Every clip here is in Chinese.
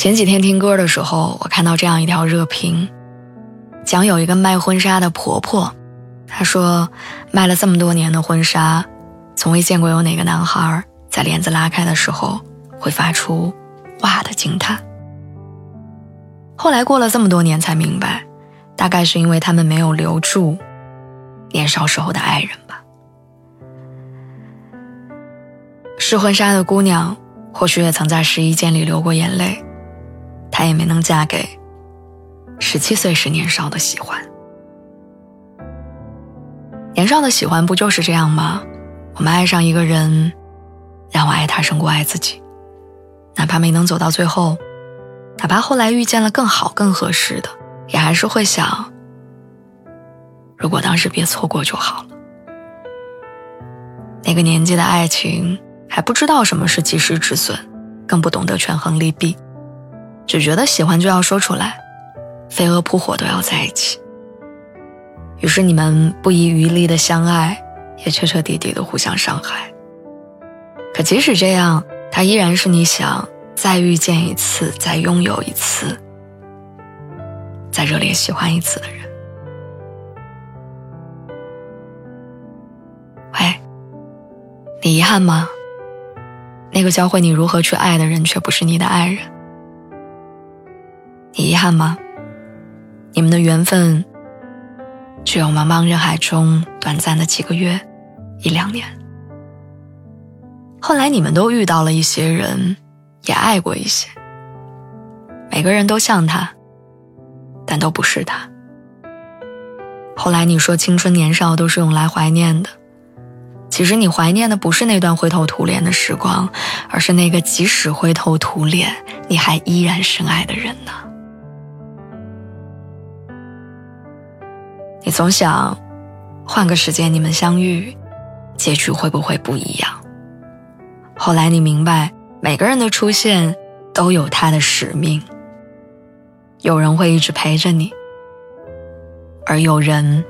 前几天听歌的时候，我看到这样一条热评，讲有一个卖婚纱的婆婆，她说卖了这么多年的婚纱，从未见过有哪个男孩在帘子拉开的时候会发出“哇”的惊叹。后来过了这么多年才明白，大概是因为他们没有留住年少时候的爱人吧。试婚纱的姑娘，或许也曾在试衣间里流过眼泪。她也没能嫁给十七岁时年少的喜欢。年少的喜欢不就是这样吗？我们爱上一个人，让我爱他胜过爱自己，哪怕没能走到最后，哪怕后来遇见了更好更合适的，也还是会想，如果当时别错过就好了。那个年纪的爱情还不知道什么是及时止损，更不懂得权衡利弊。只觉得喜欢就要说出来，飞蛾扑火都要在一起。于是你们不遗余力的相爱，也彻彻底底的互相伤害。可即使这样，他依然是你想再遇见一次、再拥有一次、再热烈喜欢一次的人。喂，你遗憾吗？那个教会你如何去爱的人，却不是你的爱人。遗憾吗？你们的缘分只有茫茫人海中短暂的几个月、一两年。后来你们都遇到了一些人，也爱过一些。每个人都像他，但都不是他。后来你说青春年少都是用来怀念的，其实你怀念的不是那段灰头土脸的时光，而是那个即使灰头土脸，你还依然深爱的人呢。你总想，换个时间你们相遇，结局会不会不一样？后来你明白，每个人的出现都有他的使命。有人会一直陪着你，而有人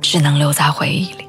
只能留在回忆里。